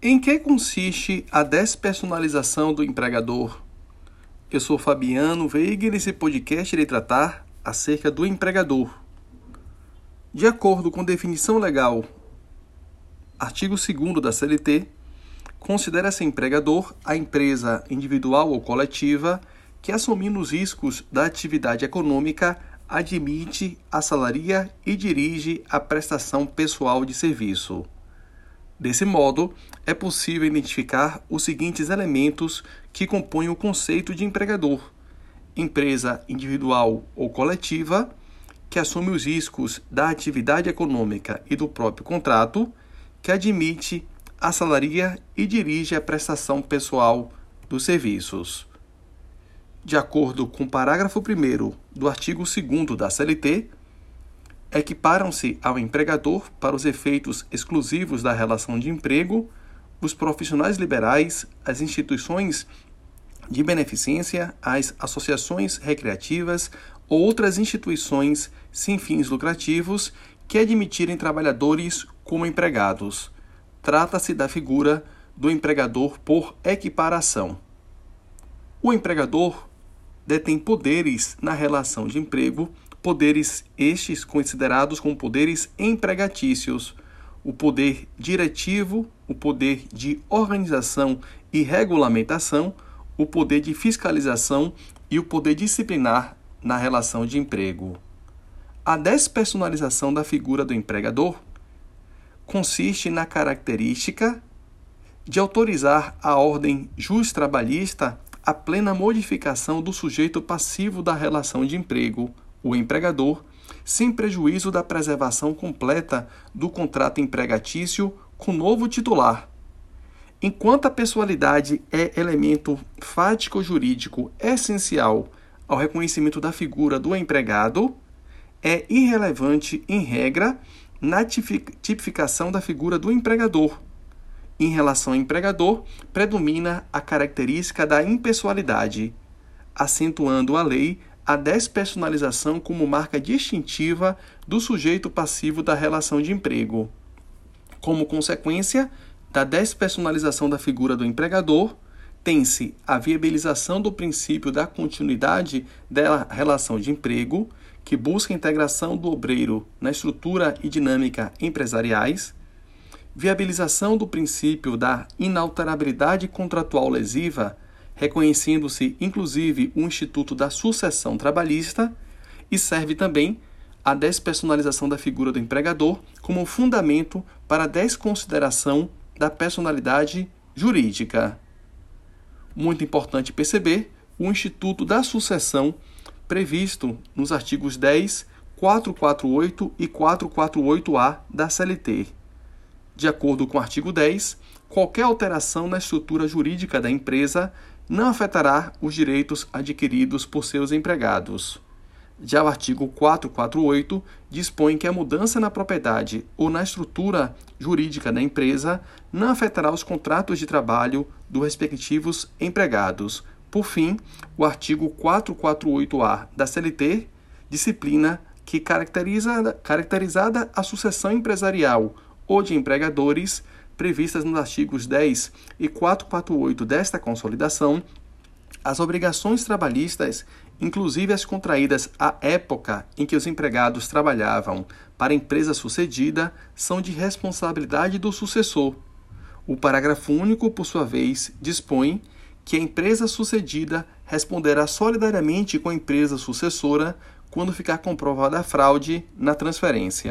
Em que consiste a despersonalização do empregador? Eu sou Fabiano Veiga e nesse podcast irei tratar acerca do empregador. De acordo com definição legal, artigo 2 da CLT, considera-se empregador a empresa individual ou coletiva que, assumindo os riscos da atividade econômica, admite, assalaria e dirige a prestação pessoal de serviço. Desse modo, é possível identificar os seguintes elementos que compõem o conceito de empregador: empresa individual ou coletiva, que assume os riscos da atividade econômica e do próprio contrato, que admite, assalaria e dirige a prestação pessoal dos serviços. De acordo com o parágrafo 1 do artigo 2 da CLT, equiparam-se ao empregador para os efeitos exclusivos da relação de emprego os profissionais liberais, as instituições de beneficência, as associações recreativas ou outras instituições sem fins lucrativos que admitirem trabalhadores como empregados. Trata-se da figura do empregador por equiparação. O empregador detém poderes na relação de emprego poderes estes considerados como poderes empregatícios, o poder diretivo, o poder de organização e regulamentação, o poder de fiscalização e o poder disciplinar na relação de emprego. A despersonalização da figura do empregador consiste na característica de autorizar a ordem justo-trabalhista a plena modificação do sujeito passivo da relação de emprego o empregador, sem prejuízo da preservação completa do contrato empregatício com novo titular. Enquanto a pessoalidade é elemento fático-jurídico essencial ao reconhecimento da figura do empregado, é irrelevante, em regra, na tipificação da figura do empregador. Em relação ao empregador, predomina a característica da impessoalidade, acentuando a lei a despersonalização como marca distintiva do sujeito passivo da relação de emprego. Como consequência da despersonalização da figura do empregador, tem-se a viabilização do princípio da continuidade da relação de emprego, que busca a integração do obreiro na estrutura e dinâmica empresariais, viabilização do princípio da inalterabilidade contratual lesiva reconhecendo-se inclusive o Instituto da Sucessão Trabalhista, e serve também a despersonalização da figura do empregador como fundamento para a desconsideração da personalidade jurídica. Muito importante perceber o Instituto da Sucessão previsto nos artigos 10, 448 e 448-A da CLT. De acordo com o artigo 10, qualquer alteração na estrutura jurídica da empresa não afetará os direitos adquiridos por seus empregados. Já o artigo 448 dispõe que a mudança na propriedade ou na estrutura jurídica da empresa não afetará os contratos de trabalho dos respectivos empregados. Por fim, o artigo 448-A da CLT disciplina que, caracteriza, caracterizada a sucessão empresarial ou de empregadores, previstas nos artigos 10 e 448 desta consolidação, as obrigações trabalhistas, inclusive as contraídas à época em que os empregados trabalhavam para a empresa sucedida, são de responsabilidade do sucessor. O parágrafo único, por sua vez, dispõe que a empresa sucedida responderá solidariamente com a empresa sucessora quando ficar comprovada a fraude na transferência.